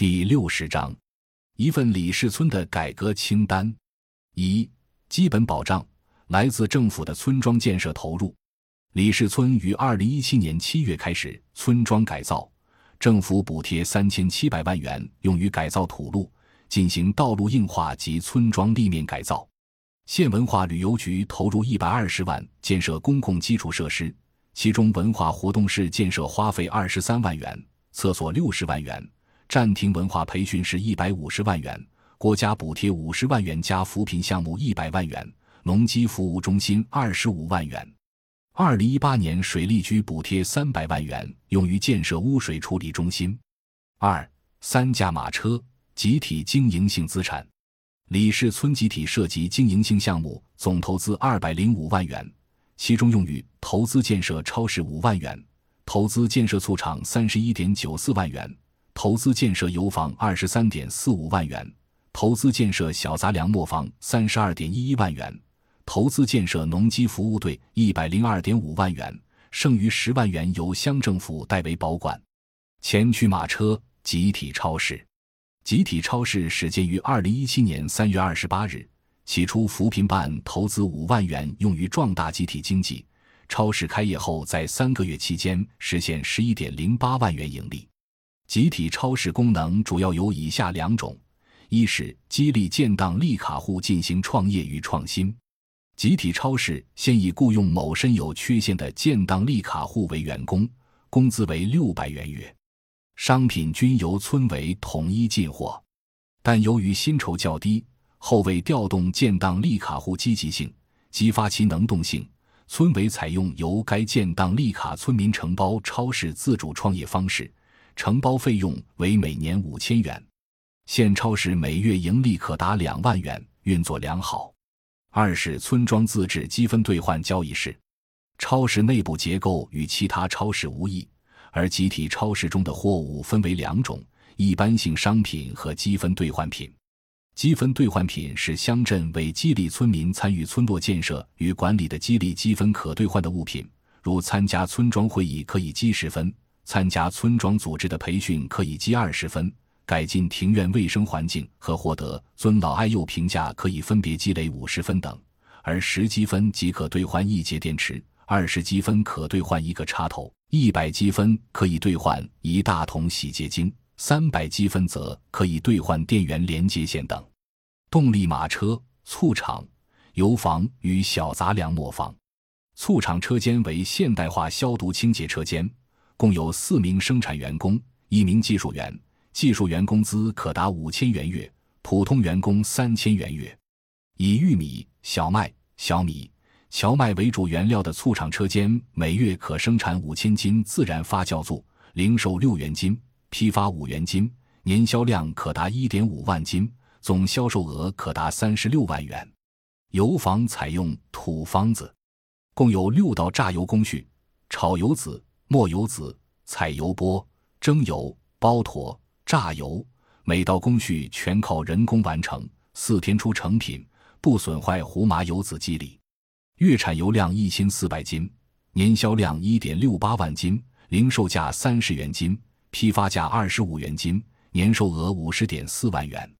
第六十章，一份李氏村的改革清单。一、基本保障来自政府的村庄建设投入。李氏村于二零一七年七月开始村庄改造，政府补贴三千七百万元用于改造土路，进行道路硬化及村庄立面改造。县文化旅游局投入一百二十万建设公共基础设施，其中文化活动室建设花费二十三万元，厕所六十万元。暂停文化培训是一百五十万元，国家补贴五十万元加扶贫项目一百万元，农机服务中心二十五万元。二零一八年水利局补贴三百万元用于建设污水处理中心。二三驾马车集体经营性资产，李氏村集体涉及经营性项目总投资二百零五万元，其中用于投资建设超市五万元，投资建设醋厂三十一点九四万元。投资建设油房二十三点四五万元，投资建设小杂粮磨坊三十二点一一万元，投资建设农机服务队一百零二点五万元，剩余十万元由乡政府代为保管。前驱马车集体超市，集体超市始建于二零一七年三月二十八日。起初扶贫办投资五万元用于壮大集体经济，超市开业后在三个月期间实现十一点零八万元盈利。集体超市功能主要有以下两种：一是激励建档立卡户进行创业与创新。集体超市现已雇佣某身有缺陷的建档立卡户为员工，工资为六百元月，商品均由村委统一进货。但由于薪酬较低，后为调动建档立卡户积极性，激发其能动性，村委采用由该建档立卡村民承包超市自主创业方式。承包费用为每年五千元，现超市每月盈利可达两万元，运作良好。二是村庄自治积分兑换交易室，超市内部结构与其他超市无异，而集体超市中的货物分为两种：一般性商品和积分兑换品。积分兑换品是乡镇为激励村民参与村落建设与管理的激励积分可兑换的物品，如参加村庄会议可以积十分。参加村庄组织的培训可以积二十分，改进庭院卫生环境和获得尊老爱幼评价可以分别积累五十分等。而十积分即可兑换一节电池，二十积分可兑换一个插头，一百积分可以兑换一大桶洗洁精，三百积分则可以兑换电源连接线等。动力马车、醋厂、油房与小杂粮磨坊，醋厂车间为现代化消毒清洁车间。共有四名生产员工，一名技术员，技术员工资可达五千元月，普通员工三千元月。以玉米、小麦、小米、荞麦为主原料的醋厂车间，每月可生产五千斤自然发酵醋，零售六元斤，批发五元斤，年销量可达一点五万斤，总销售额可达三十六万元。油坊采用土方子，共有六道榨油工序：炒油子。磨油子、采油钵、蒸油、包坨、榨油，每道工序全靠人工完成，四天出成品，不损坏胡麻油子机理。月产油量一千四百斤，年销量一点六八万斤，零售价三十元斤，批发价二十五元斤，年售额五十点四万元。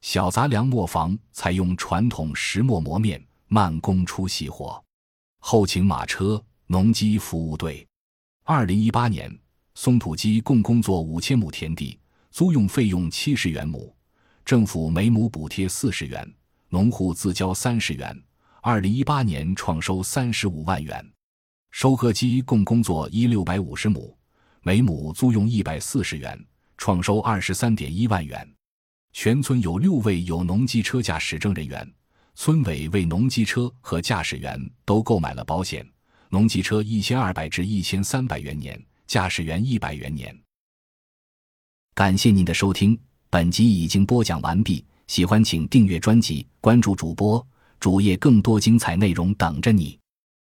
小杂粮磨坊采用传统石磨磨面，慢工出细活，后勤马车、农机服务队。二零一八年，松土机共工作五千亩田地，租用费用七十元亩，政府每亩补贴四十元，农户自交三十元。二零一八年创收三十五万元。收割机共工作一六百五十亩，每亩租用一百四十元，创收二十三点一万元。全村有六位有农机车驾驶证人员，村委为农机车和驾驶员都购买了保险。农机车一千二百至一千三百元年，驾驶员一百元年。感谢您的收听，本集已经播讲完毕。喜欢请订阅专辑，关注主播主页，更多精彩内容等着你。